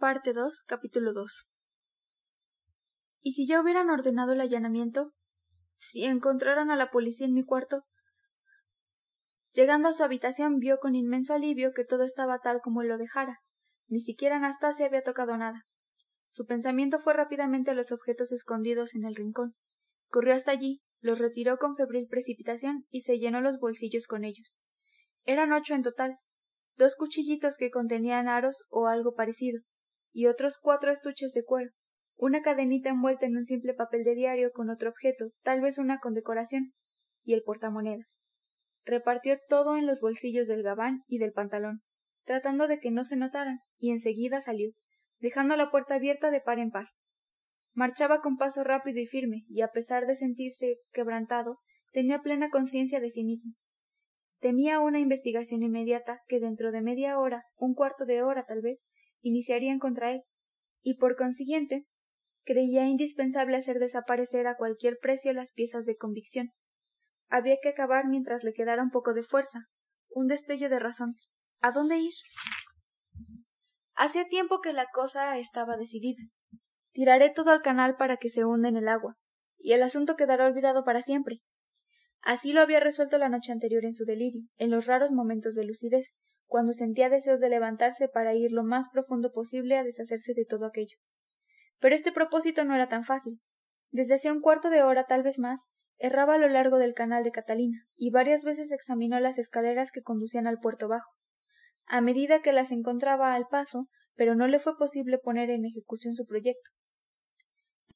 Parte 2, capítulo 2. ¿Y si ya hubieran ordenado el allanamiento? Si encontraran a la policía en mi cuarto. Llegando a su habitación vio con inmenso alivio que todo estaba tal como lo dejara. Ni siquiera Anastasia había tocado nada. Su pensamiento fue rápidamente a los objetos escondidos en el rincón. Corrió hasta allí, los retiró con febril precipitación y se llenó los bolsillos con ellos. Eran ocho en total, dos cuchillitos que contenían aros o algo parecido, y otros cuatro estuches de cuero, una cadenita envuelta en un simple papel de diario con otro objeto, tal vez una condecoración, y el portamonedas. Repartió todo en los bolsillos del gabán y del pantalón, tratando de que no se notaran, y enseguida salió, dejando la puerta abierta de par en par. Marchaba con paso rápido y firme, y a pesar de sentirse quebrantado, tenía plena conciencia de sí mismo. Temía una investigación inmediata que dentro de media hora, un cuarto de hora tal vez, iniciarían contra él, y por consiguiente creía indispensable hacer desaparecer a cualquier precio las piezas de convicción. Había que acabar mientras le quedara un poco de fuerza, un destello de razón. ¿A dónde ir? Hacía tiempo que la cosa estaba decidida. Tiraré todo al canal para que se hunda en el agua, y el asunto quedará olvidado para siempre. Así lo había resuelto la noche anterior en su delirio, en los raros momentos de lucidez, cuando sentía deseos de levantarse para ir lo más profundo posible a deshacerse de todo aquello. Pero este propósito no era tan fácil. Desde hacía un cuarto de hora, tal vez más, erraba a lo largo del canal de Catalina, y varias veces examinó las escaleras que conducían al puerto bajo. A medida que las encontraba al paso, pero no le fue posible poner en ejecución su proyecto.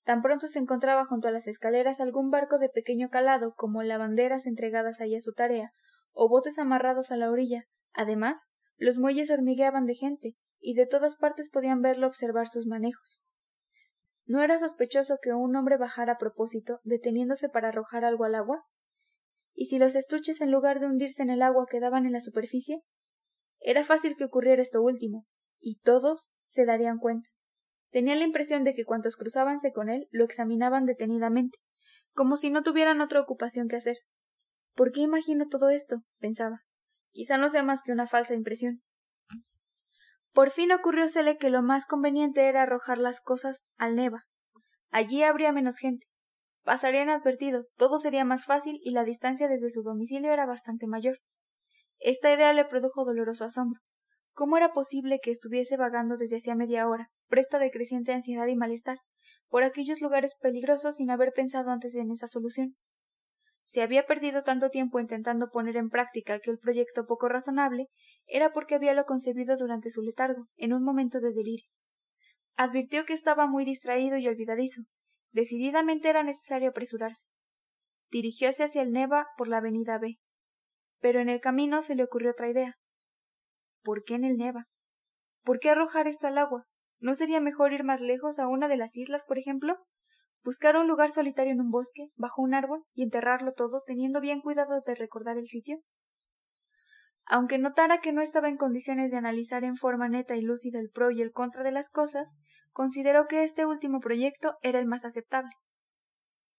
Tan pronto se encontraba junto a las escaleras algún barco de pequeño calado, como lavanderas entregadas allí a su tarea, o botes amarrados a la orilla, Además, los muelles hormigueaban de gente, y de todas partes podían verlo observar sus manejos. ¿No era sospechoso que un hombre bajara a propósito, deteniéndose para arrojar algo al agua? ¿Y si los estuches en lugar de hundirse en el agua quedaban en la superficie? Era fácil que ocurriera esto último, y todos se darían cuenta. Tenía la impresión de que cuantos cruzábanse con él lo examinaban detenidamente, como si no tuvieran otra ocupación que hacer. ¿Por qué imagino todo esto? pensaba. Quizá no sea más que una falsa impresión. Por fin ocurriósele que lo más conveniente era arrojar las cosas al Neva. Allí habría menos gente. Pasaría inadvertido, todo sería más fácil y la distancia desde su domicilio era bastante mayor. Esta idea le produjo doloroso asombro. ¿Cómo era posible que estuviese vagando desde hacía media hora, presta de creciente ansiedad y malestar, por aquellos lugares peligrosos sin haber pensado antes en esa solución? Si había perdido tanto tiempo intentando poner en práctica aquel proyecto poco razonable, era porque habíalo concebido durante su letargo, en un momento de delirio. Advirtió que estaba muy distraído y olvidadizo. Decididamente era necesario apresurarse. Dirigióse hacia el Neva por la avenida B. Pero en el camino se le ocurrió otra idea. ¿Por qué en el Neva? ¿Por qué arrojar esto al agua? ¿No sería mejor ir más lejos a una de las islas, por ejemplo? Buscar un lugar solitario en un bosque, bajo un árbol, y enterrarlo todo, teniendo bien cuidado de recordar el sitio? Aunque notara que no estaba en condiciones de analizar en forma neta y lúcida el pro y el contra de las cosas, consideró que este último proyecto era el más aceptable.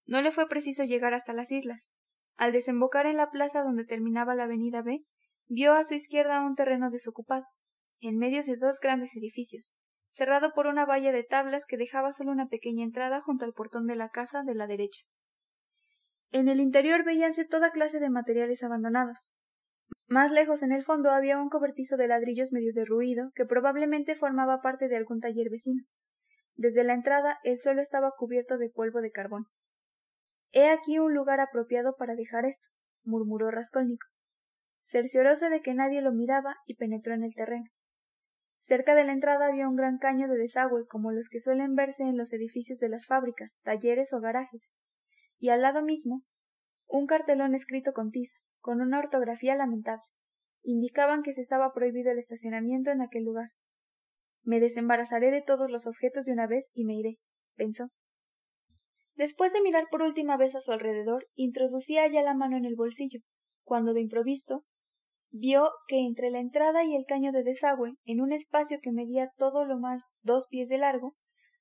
No le fue preciso llegar hasta las islas. Al desembocar en la plaza donde terminaba la avenida B, vio a su izquierda un terreno desocupado, en medio de dos grandes edificios, cerrado por una valla de tablas que dejaba solo una pequeña entrada junto al portón de la casa de la derecha. En el interior veíanse toda clase de materiales abandonados. Más lejos en el fondo había un cobertizo de ladrillos medio derruido que probablemente formaba parte de algún taller vecino. Desde la entrada el suelo estaba cubierto de polvo de carbón. He aquí un lugar apropiado para dejar esto, murmuró Raskolnikov. Cercioróse de que nadie lo miraba y penetró en el terreno. Cerca de la entrada había un gran caño de desagüe como los que suelen verse en los edificios de las fábricas, talleres o garajes, y al lado mismo un cartelón escrito con tiza, con una ortografía lamentable. Indicaban que se estaba prohibido el estacionamiento en aquel lugar. Me desembarazaré de todos los objetos de una vez y me iré, pensó. Después de mirar por última vez a su alrededor, introducía ya la mano en el bolsillo, cuando de improviso vio que entre la entrada y el caño de desagüe, en un espacio que medía todo lo más dos pies de largo,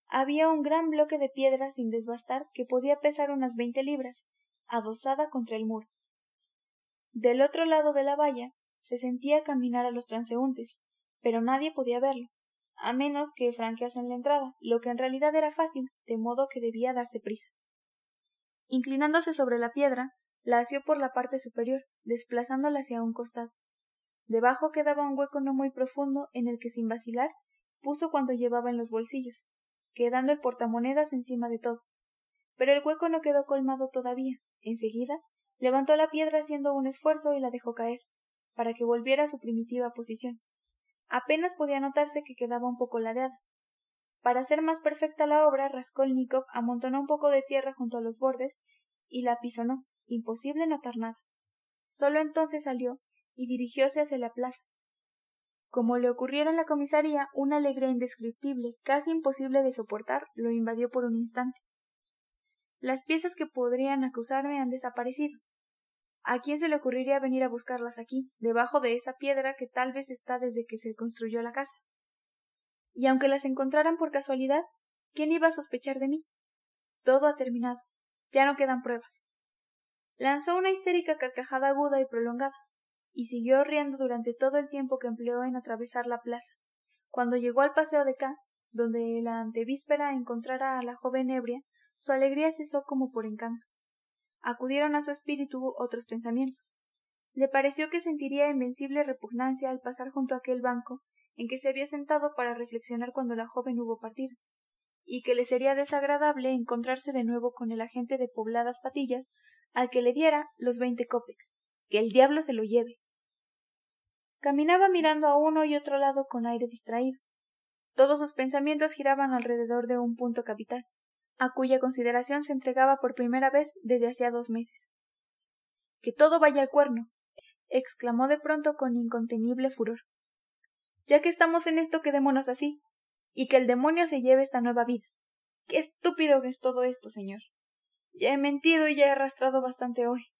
había un gran bloque de piedra sin desbastar que podía pesar unas veinte libras, adosada contra el muro. Del otro lado de la valla se sentía caminar a los transeúntes, pero nadie podía verlo. a menos que franqueasen la entrada, lo que en realidad era fácil, de modo que debía darse prisa. Inclinándose sobre la piedra, la asió por la parte superior, desplazándola hacia un costado. Debajo quedaba un hueco no muy profundo en el que sin vacilar puso cuanto llevaba en los bolsillos, quedando el portamonedas encima de todo. Pero el hueco no quedó colmado todavía. Enseguida levantó la piedra haciendo un esfuerzo y la dejó caer, para que volviera a su primitiva posición. Apenas podía notarse que quedaba un poco ladeada. Para hacer más perfecta la obra, Raskolnikov amontonó un poco de tierra junto a los bordes y la pisonó. Imposible notar nada. Solo entonces salió y dirigióse hacia la plaza. Como le ocurriera en la comisaría, una alegría indescriptible, casi imposible de soportar, lo invadió por un instante. Las piezas que podrían acusarme han desaparecido. ¿A quién se le ocurriría venir a buscarlas aquí, debajo de esa piedra que tal vez está desde que se construyó la casa? Y aunque las encontraran por casualidad, ¿quién iba a sospechar de mí? Todo ha terminado. Ya no quedan pruebas. Lanzó una histérica carcajada aguda y prolongada, y siguió riendo durante todo el tiempo que empleó en atravesar la plaza. Cuando llegó al paseo de K, donde la antevíspera encontrara a la joven ebria, su alegría cesó como por encanto acudieron a su espíritu otros pensamientos. Le pareció que sentiría invencible repugnancia al pasar junto a aquel banco en que se había sentado para reflexionar cuando la joven hubo partido, y que le sería desagradable encontrarse de nuevo con el agente de pobladas patillas al que le diera los veinte copex. Que el diablo se lo lleve. Caminaba mirando a uno y otro lado con aire distraído. Todos sus pensamientos giraban alrededor de un punto capital a cuya consideración se entregaba por primera vez desde hacía dos meses. Que todo vaya al cuerno. exclamó de pronto con incontenible furor. Ya que estamos en esto, quedémonos así, y que el demonio se lleve esta nueva vida. Qué estúpido es todo esto, señor. Ya he mentido y ya he arrastrado bastante hoy.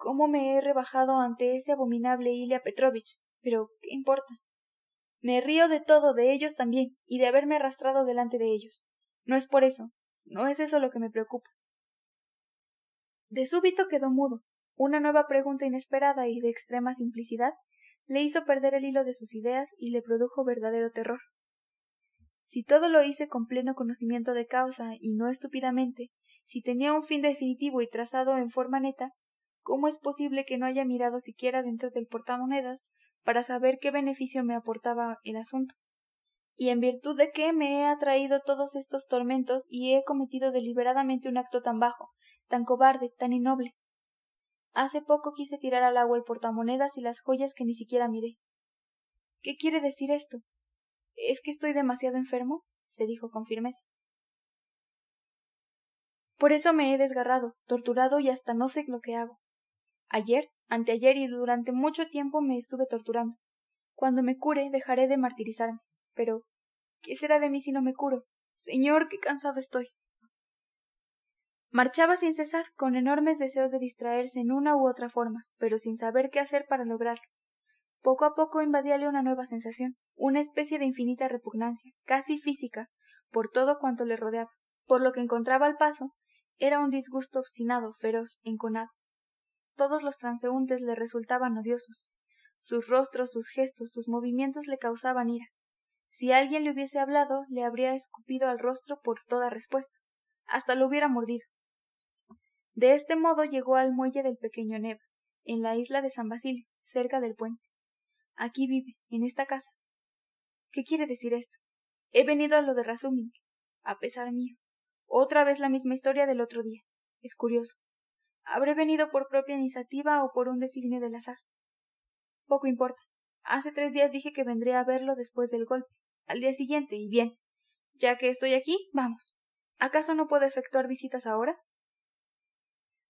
¿Cómo me he rebajado ante ese abominable Ilya Petrovich? Pero, ¿qué importa? Me río de todo, de ellos también, y de haberme arrastrado delante de ellos. No es por eso, no es eso lo que me preocupa. De súbito quedó mudo. Una nueva pregunta inesperada y de extrema simplicidad le hizo perder el hilo de sus ideas y le produjo verdadero terror. Si todo lo hice con pleno conocimiento de causa y no estúpidamente, si tenía un fin definitivo y trazado en forma neta, ¿cómo es posible que no haya mirado siquiera dentro del portamonedas para saber qué beneficio me aportaba el asunto? y en virtud de qué me he atraído todos estos tormentos y he cometido deliberadamente un acto tan bajo, tan cobarde, tan innoble. Hace poco quise tirar al agua el portamonedas y las joyas que ni siquiera miré. ¿Qué quiere decir esto? ¿Es que estoy demasiado enfermo? se dijo con firmeza. Por eso me he desgarrado, torturado y hasta no sé lo que hago. Ayer, anteayer y durante mucho tiempo me estuve torturando. Cuando me cure dejaré de martirizarme. Pero, ¿qué será de mí si no me curo? Señor, qué cansado estoy. Marchaba sin cesar, con enormes deseos de distraerse en una u otra forma, pero sin saber qué hacer para lograrlo. Poco a poco invadíale una nueva sensación, una especie de infinita repugnancia, casi física, por todo cuanto le rodeaba. Por lo que encontraba al paso, era un disgusto obstinado, feroz, enconado. Todos los transeúntes le resultaban odiosos. Sus rostros, sus gestos, sus movimientos le causaban ira. Si alguien le hubiese hablado, le habría escupido al rostro por toda respuesta. Hasta lo hubiera mordido. De este modo llegó al muelle del pequeño Neva, en la isla de San Basilio, cerca del puente. Aquí vive, en esta casa. ¿Qué quiere decir esto? He venido a lo de Razuming, a pesar mío. Otra vez la misma historia del otro día. Es curioso. ¿Habré venido por propia iniciativa o por un designio del azar? Poco importa. Hace tres días dije que vendría a verlo después del golpe al día siguiente, y bien. Ya que estoy aquí, vamos. ¿Acaso no puedo efectuar visitas ahora?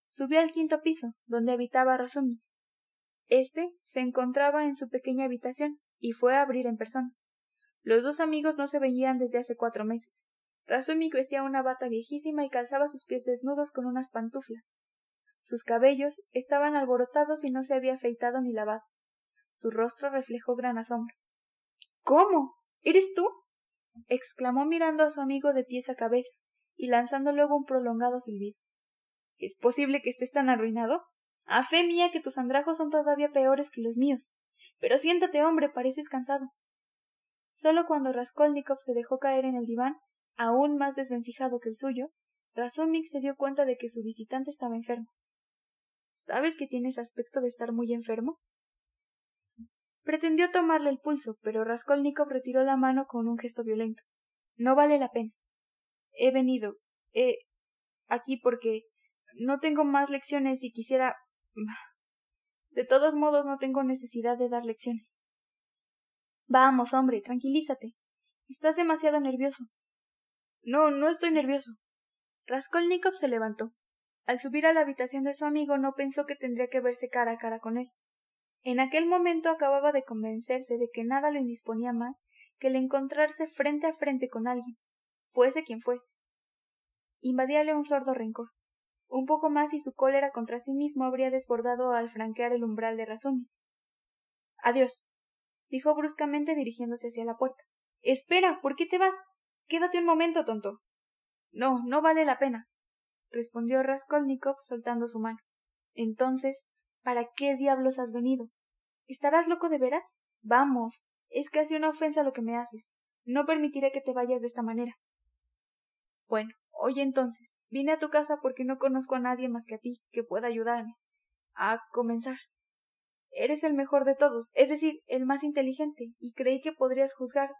Subió al quinto piso, donde habitaba Razumik. Este se encontraba en su pequeña habitación, y fue a abrir en persona. Los dos amigos no se veían desde hace cuatro meses. Razumik vestía una bata viejísima y calzaba sus pies desnudos con unas pantuflas. Sus cabellos estaban alborotados y no se había afeitado ni lavado. Su rostro reflejó gran asombro. ¿Cómo? ¿Eres tú? exclamó mirando a su amigo de pies a cabeza y lanzando luego un prolongado silbido. ¿Es posible que estés tan arruinado? A fe mía que tus andrajos son todavía peores que los míos. Pero siéntate, hombre, pareces cansado. Solo cuando Raskolnikov se dejó caer en el diván, aún más desvencijado que el suyo, Razumik se dio cuenta de que su visitante estaba enfermo. ¿Sabes que tienes aspecto de estar muy enfermo? Pretendió tomarle el pulso, pero Raskolnikov retiró la mano con un gesto violento. No vale la pena. He venido. He. aquí porque. no tengo más lecciones y quisiera. De todos modos no tengo necesidad de dar lecciones. Vamos, hombre, tranquilízate. Estás demasiado nervioso. No, no estoy nervioso. Raskolnikov se levantó. Al subir a la habitación de su amigo no pensó que tendría que verse cara a cara con él. En aquel momento acababa de convencerse de que nada lo indisponía más que el encontrarse frente a frente con alguien, fuese quien fuese. Invadíale un sordo rencor. Un poco más y su cólera contra sí mismo habría desbordado al franquear el umbral de Razumi. Adiós, dijo bruscamente dirigiéndose hacia la puerta. Espera, ¿por qué te vas? Quédate un momento, tonto. No, no vale la pena, respondió Raskolnikov soltando su mano. Entonces, ¿para qué diablos has venido? ¿Estarás loco de veras? Vamos, es casi una ofensa lo que me haces. No permitiré que te vayas de esta manera. Bueno, oye entonces, vine a tu casa porque no conozco a nadie más que a ti que pueda ayudarme. A comenzar. Eres el mejor de todos, es decir, el más inteligente, y creí que podrías juzgar.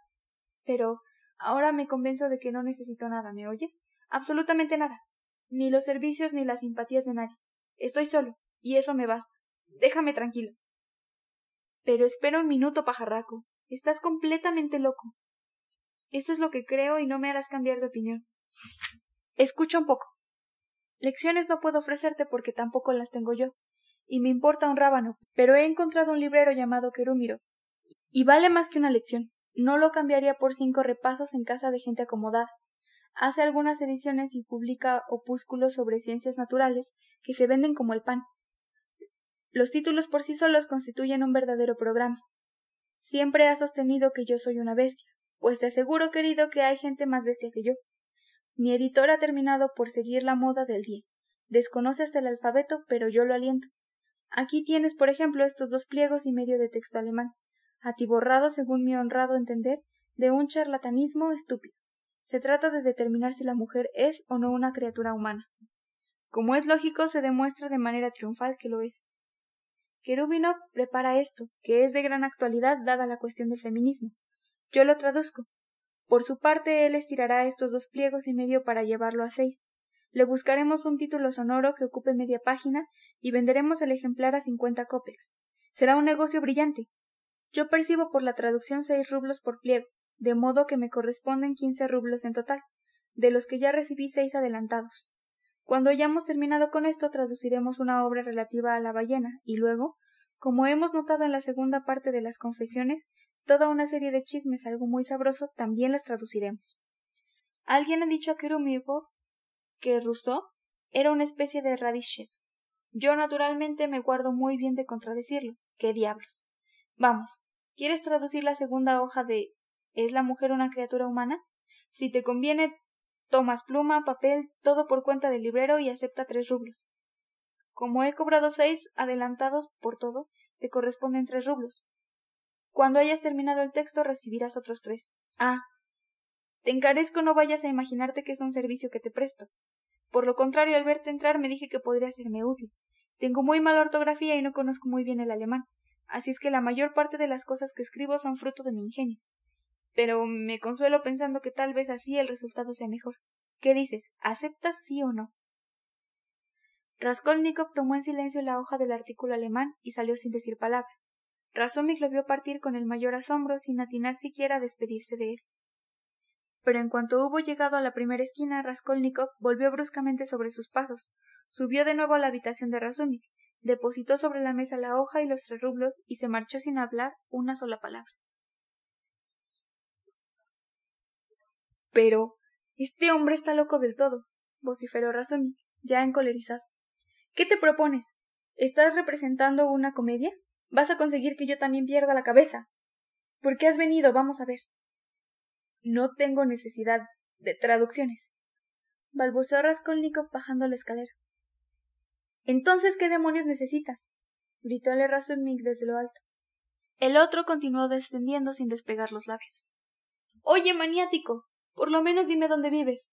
Pero ahora me convenzo de que no necesito nada, ¿me oyes? Absolutamente nada. Ni los servicios ni las simpatías de nadie. Estoy solo, y eso me basta. Déjame tranquilo. Pero espera un minuto, pajarraco. Estás completamente loco. Eso es lo que creo y no me harás cambiar de opinión. Escucha un poco. Lecciones no puedo ofrecerte porque tampoco las tengo yo, y me importa un rábano, pero he encontrado un librero llamado Querúmiro, y vale más que una lección. No lo cambiaría por cinco repasos en casa de gente acomodada. Hace algunas ediciones y publica opúsculos sobre ciencias naturales que se venden como el pan. Los títulos por sí solos constituyen un verdadero programa. Siempre ha sostenido que yo soy una bestia, pues te aseguro, querido, que hay gente más bestia que yo. Mi editor ha terminado por seguir la moda del día. Desconoce hasta el alfabeto, pero yo lo aliento. Aquí tienes, por ejemplo, estos dos pliegos y medio de texto alemán, atiborrado, según mi honrado entender, de un charlatanismo estúpido. Se trata de determinar si la mujer es o no una criatura humana. Como es lógico, se demuestra de manera triunfal que lo es. Kerubinov prepara esto, que es de gran actualidad dada la cuestión del feminismo. Yo lo traduzco. Por su parte, él estirará estos dos pliegos y medio para llevarlo a seis. Le buscaremos un título sonoro que ocupe media página y venderemos el ejemplar a cincuenta copex. Será un negocio brillante. Yo percibo por la traducción seis rublos por pliego, de modo que me corresponden quince rublos en total, de los que ya recibí seis adelantados. Cuando hayamos terminado con esto, traduciremos una obra relativa a la ballena, y luego, como hemos notado en la segunda parte de las confesiones, toda una serie de chismes algo muy sabroso, también las traduciremos. Alguien ha dicho a Kerumirov que Rousseau era una especie de Radishev. Yo naturalmente me guardo muy bien de contradecirlo. ¿Qué diablos? Vamos, ¿quieres traducir la segunda hoja de ¿Es la mujer una criatura humana? Si te conviene, tomas pluma, papel, todo por cuenta del librero y acepta tres rublos. Como he cobrado seis adelantados por todo, te corresponden tres rublos. Cuando hayas terminado el texto recibirás otros tres. Ah. Te encarezco no vayas a imaginarte que es un servicio que te presto. Por lo contrario, al verte entrar me dije que podría serme útil. Tengo muy mala ortografía y no conozco muy bien el alemán, así es que la mayor parte de las cosas que escribo son fruto de mi ingenio. Pero me consuelo pensando que tal vez así el resultado sea mejor. ¿Qué dices? ¿Aceptas sí o no? Raskolnikov tomó en silencio la hoja del artículo alemán y salió sin decir palabra. Razumik lo vio partir con el mayor asombro sin atinar siquiera a despedirse de él. Pero en cuanto hubo llegado a la primera esquina, Raskolnikov volvió bruscamente sobre sus pasos, subió de nuevo a la habitación de Razumik, depositó sobre la mesa la hoja y los tres rublos y se marchó sin hablar una sola palabra. Pero este hombre está loco del todo, vociferó Razumik, ya encolerizado. ¿Qué te propones? ¿Estás representando una comedia? Vas a conseguir que yo también pierda la cabeza. ¿Por qué has venido? Vamos a ver. No tengo necesidad de traducciones. balbuceó Raskolnikov bajando la escalera. Entonces, ¿qué demonios necesitas? gritóle Razumik desde lo alto. El otro continuó descendiendo sin despegar los labios. Oye, maniático. Por lo menos dime dónde vives.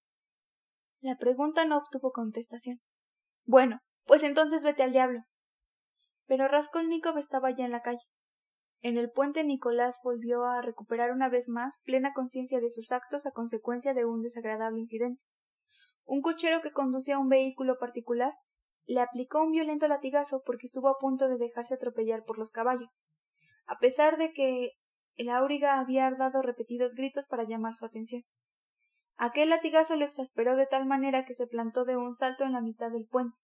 La pregunta no obtuvo contestación. Bueno, pues entonces vete al diablo. Pero Raskolnikov estaba ya en la calle. En el puente Nicolás volvió a recuperar una vez más plena conciencia de sus actos a consecuencia de un desagradable incidente. Un cochero que conducía un vehículo particular le aplicó un violento latigazo porque estuvo a punto de dejarse atropellar por los caballos, a pesar de que el auriga había dado repetidos gritos para llamar su atención. Aquel latigazo lo exasperó de tal manera que se plantó de un salto en la mitad del puente,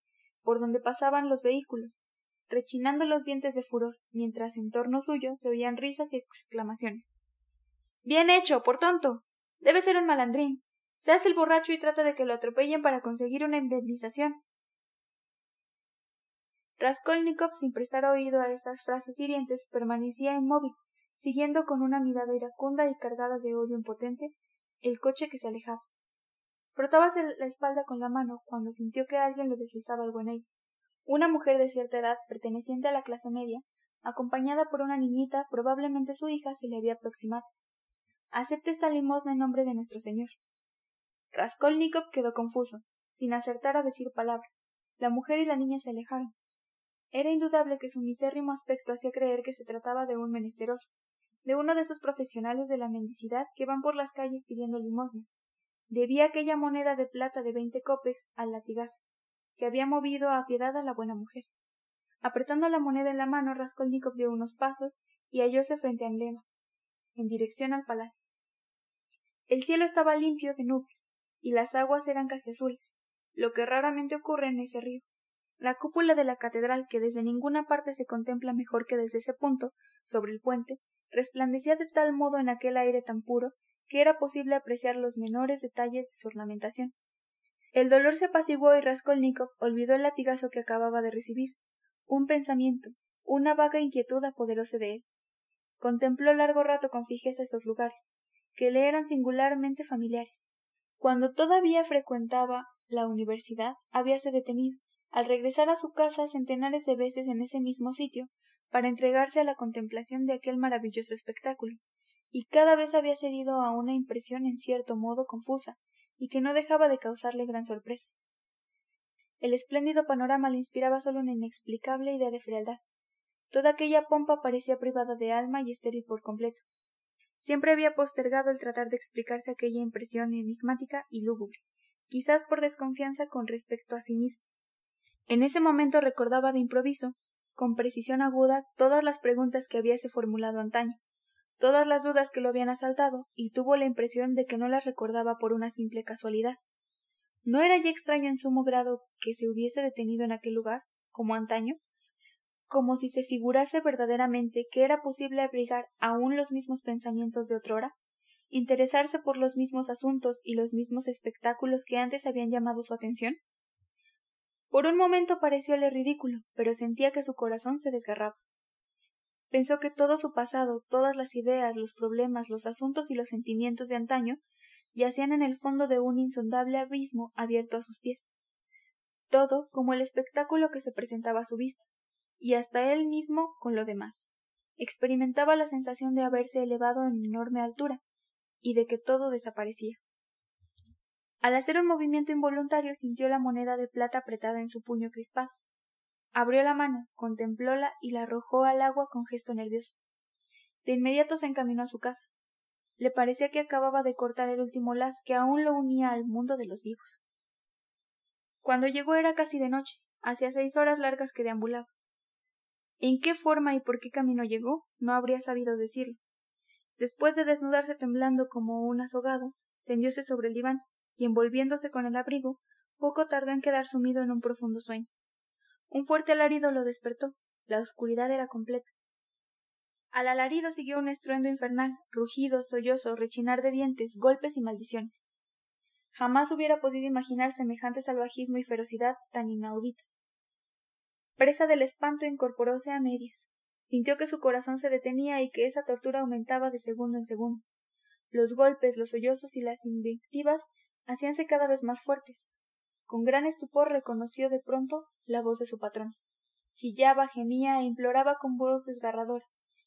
por donde pasaban los vehículos, rechinando los dientes de furor, mientras en torno suyo se oían risas y exclamaciones. Bien hecho, por tonto. Debe ser un malandrín. Se hace el borracho y trata de que lo atropellen para conseguir una indemnización. Raskolnikov, sin prestar oído a esas frases hirientes, permanecía inmóvil, siguiendo con una mirada iracunda y cargada de odio impotente el coche que se alejaba. Frotábase la espalda con la mano cuando sintió que alguien le deslizaba algo en ella. Una mujer de cierta edad, perteneciente a la clase media, acompañada por una niñita, probablemente su hija, se le había aproximado. Acepte esta limosna en nombre de nuestro señor. Raskolnikov quedó confuso, sin acertar a decir palabra. La mujer y la niña se alejaron. Era indudable que su misérrimo aspecto hacía creer que se trataba de un menesteroso, de uno de esos profesionales de la mendicidad que van por las calles pidiendo limosna. Debía aquella moneda de plata de veinte copex al latigazo, que había movido a piedad a la buena mujer. Apretando la moneda en la mano, Raskolnikov dio unos pasos y hallóse frente a Emblema, en dirección al palacio. El cielo estaba limpio de nubes, y las aguas eran casi azules, lo que raramente ocurre en ese río. La cúpula de la catedral, que desde ninguna parte se contempla mejor que desde ese punto, sobre el puente, resplandecía de tal modo en aquel aire tan puro que era posible apreciar los menores detalles de su ornamentación. El dolor se apaciguó y Raskolnikov olvidó el latigazo que acababa de recibir. Un pensamiento, una vaga inquietud apoderóse de él. Contempló largo rato con fijeza esos lugares, que le eran singularmente familiares. Cuando todavía frecuentaba la universidad, habíase detenido, al regresar a su casa centenares de veces en ese mismo sitio para entregarse a la contemplación de aquel maravilloso espectáculo, y cada vez había cedido a una impresión en cierto modo confusa, y que no dejaba de causarle gran sorpresa. El espléndido panorama le inspiraba solo una inexplicable idea de frialdad. Toda aquella pompa parecía privada de alma y estéril por completo. Siempre había postergado el tratar de explicarse aquella impresión enigmática y lúgubre, quizás por desconfianza con respecto a sí mismo, en ese momento recordaba de improviso, con precisión aguda, todas las preguntas que habíase formulado antaño, todas las dudas que lo habían asaltado, y tuvo la impresión de que no las recordaba por una simple casualidad. ¿No era ya extraño en sumo grado que se hubiese detenido en aquel lugar, como antaño? como si se figurase verdaderamente que era posible abrigar aún los mismos pensamientos de otrora, interesarse por los mismos asuntos y los mismos espectáculos que antes habían llamado su atención? Por un momento parecióle ridículo, pero sentía que su corazón se desgarraba. Pensó que todo su pasado, todas las ideas, los problemas, los asuntos y los sentimientos de antaño yacían en el fondo de un insondable abismo abierto a sus pies. Todo como el espectáculo que se presentaba a su vista, y hasta él mismo con lo demás. Experimentaba la sensación de haberse elevado en enorme altura, y de que todo desaparecía. Al hacer un movimiento involuntario sintió la moneda de plata apretada en su puño crispado. Abrió la mano, contemplóla y la arrojó al agua con gesto nervioso. De inmediato se encaminó a su casa. Le parecía que acababa de cortar el último lazo que aún lo unía al mundo de los vivos. Cuando llegó era casi de noche, hacía seis horas largas que deambulaba. En qué forma y por qué camino llegó, no habría sabido decirlo. Después de desnudarse temblando como un azogado, tendióse sobre el diván, y envolviéndose con el abrigo, poco tardó en quedar sumido en un profundo sueño. Un fuerte alarido lo despertó. La oscuridad era completa. Al alarido siguió un estruendo infernal, rugidos, sollozos, rechinar de dientes, golpes y maldiciones. Jamás hubiera podido imaginar semejante salvajismo y ferocidad tan inaudita. Presa del espanto incorporóse a medias. Sintió que su corazón se detenía y que esa tortura aumentaba de segundo en segundo. Los golpes, los sollozos y las invectivas hacíanse cada vez más fuertes. Con gran estupor reconoció de pronto la voz de su patrón. Chillaba, gemía e imploraba con voz desgarradora,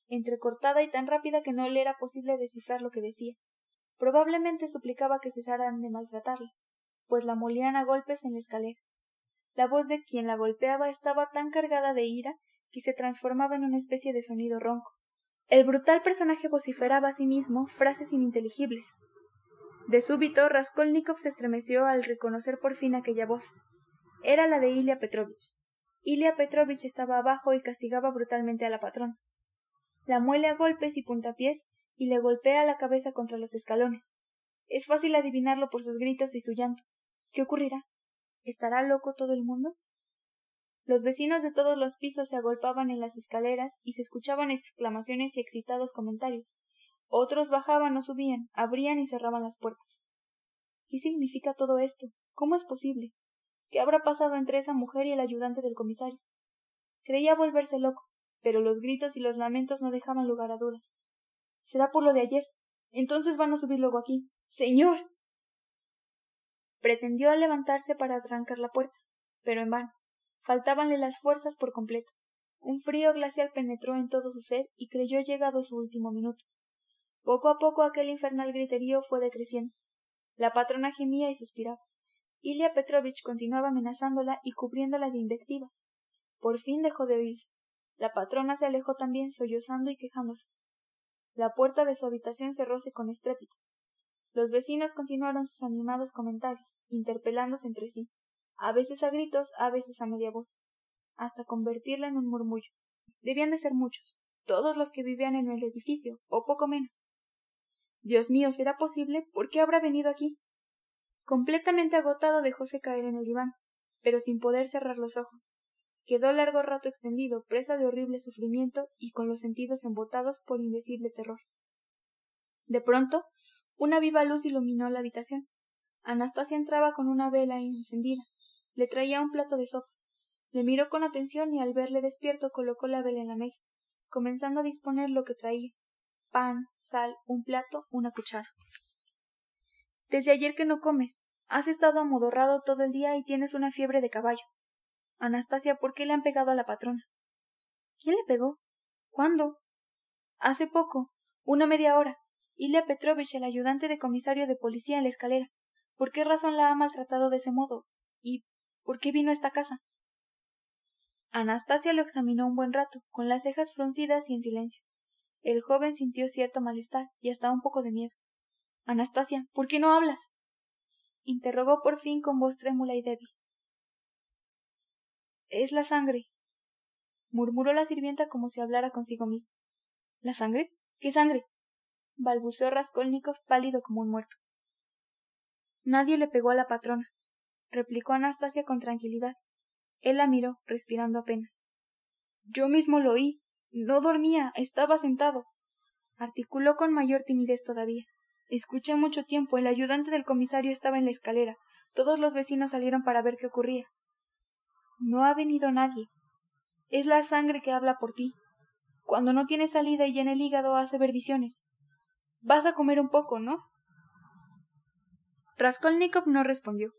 entrecortada y tan rápida que no le era posible descifrar lo que decía. Probablemente suplicaba que cesaran de maltratarla, pues la molían a golpes en la escalera. La voz de quien la golpeaba estaba tan cargada de ira que se transformaba en una especie de sonido ronco. El brutal personaje vociferaba a sí mismo frases ininteligibles. De súbito, Raskolnikov se estremeció al reconocer por fin aquella voz. Era la de Ilya Petrovich. Ilya Petrovich estaba abajo y castigaba brutalmente a la patrona. La muele a golpes y puntapiés y le golpea la cabeza contra los escalones. Es fácil adivinarlo por sus gritos y su llanto. ¿Qué ocurrirá? ¿Estará loco todo el mundo? Los vecinos de todos los pisos se agolpaban en las escaleras y se escuchaban exclamaciones y excitados comentarios. Otros bajaban o subían, abrían y cerraban las puertas. ¿Qué significa todo esto? ¿Cómo es posible? ¿Qué habrá pasado entre esa mujer y el ayudante del comisario? Creía volverse loco, pero los gritos y los lamentos no dejaban lugar a dudas. Será por lo de ayer. Entonces van a subir luego aquí. Señor. Pretendió levantarse para atrancar la puerta, pero en vano. Faltábanle las fuerzas por completo. Un frío glacial penetró en todo su ser y creyó llegado su último minuto. Poco a poco aquel infernal griterío fue decreciendo. La patrona gemía y suspiraba. Ilya Petrovich continuaba amenazándola y cubriéndola de invectivas. Por fin dejó de oírse. La patrona se alejó también sollozando y quejándose. La puerta de su habitación cerróse con estrépito. Los vecinos continuaron sus animados comentarios, interpelándose entre sí a veces a gritos, a veces a media voz, hasta convertirla en un murmullo. Debían de ser muchos, todos los que vivían en el edificio, o poco menos. Dios mío, ¿será posible? ¿Por qué habrá venido aquí? Completamente agotado dejóse caer en el diván, pero sin poder cerrar los ojos. Quedó largo rato extendido, presa de horrible sufrimiento y con los sentidos embotados por indecible terror. De pronto, una viva luz iluminó la habitación. Anastasia entraba con una vela encendida, le traía un plato de sopa. Le miró con atención y al verle despierto colocó la vela en la mesa, comenzando a disponer lo que traía pan, sal, un plato, una cuchara. Desde ayer que no comes. Has estado amodorrado todo el día y tienes una fiebre de caballo. Anastasia, ¿por qué le han pegado a la patrona? ¿Quién le pegó? ¿Cuándo? Hace poco, una media hora. Ilya Petrovich, el ayudante de comisario de policía en la escalera. ¿Por qué razón la ha maltratado de ese modo? ¿Y ¿Por qué vino a esta casa? Anastasia lo examinó un buen rato, con las cejas fruncidas y en silencio. El joven sintió cierto malestar y hasta un poco de miedo. Anastasia, ¿por qué no hablas? interrogó por fin con voz trémula y débil. Es la sangre, murmuró la sirvienta como si hablara consigo misma. ¿La sangre? ¿Qué sangre? balbuceó Raskolnikov pálido como un muerto. Nadie le pegó a la patrona, replicó Anastasia con tranquilidad. Él la miró, respirando apenas. Yo mismo lo oí. No dormía, estaba sentado. Articuló con mayor timidez todavía. Escuché mucho tiempo. El ayudante del comisario estaba en la escalera. Todos los vecinos salieron para ver qué ocurría. No ha venido nadie. Es la sangre que habla por ti. Cuando no tiene salida y en el hígado hace ver visiones. Vas a comer un poco, ¿no? Raskolnikov no respondió.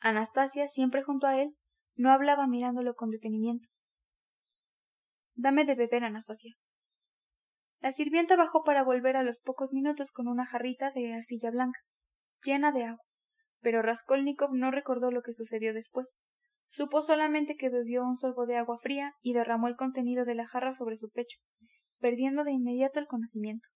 Anastasia, siempre junto a él, no hablaba mirándolo con detenimiento. Dame de beber, Anastasia. La sirvienta bajó para volver a los pocos minutos con una jarrita de arcilla blanca, llena de agua, pero Raskolnikov no recordó lo que sucedió después. Supo solamente que bebió un sorbo de agua fría y derramó el contenido de la jarra sobre su pecho, perdiendo de inmediato el conocimiento.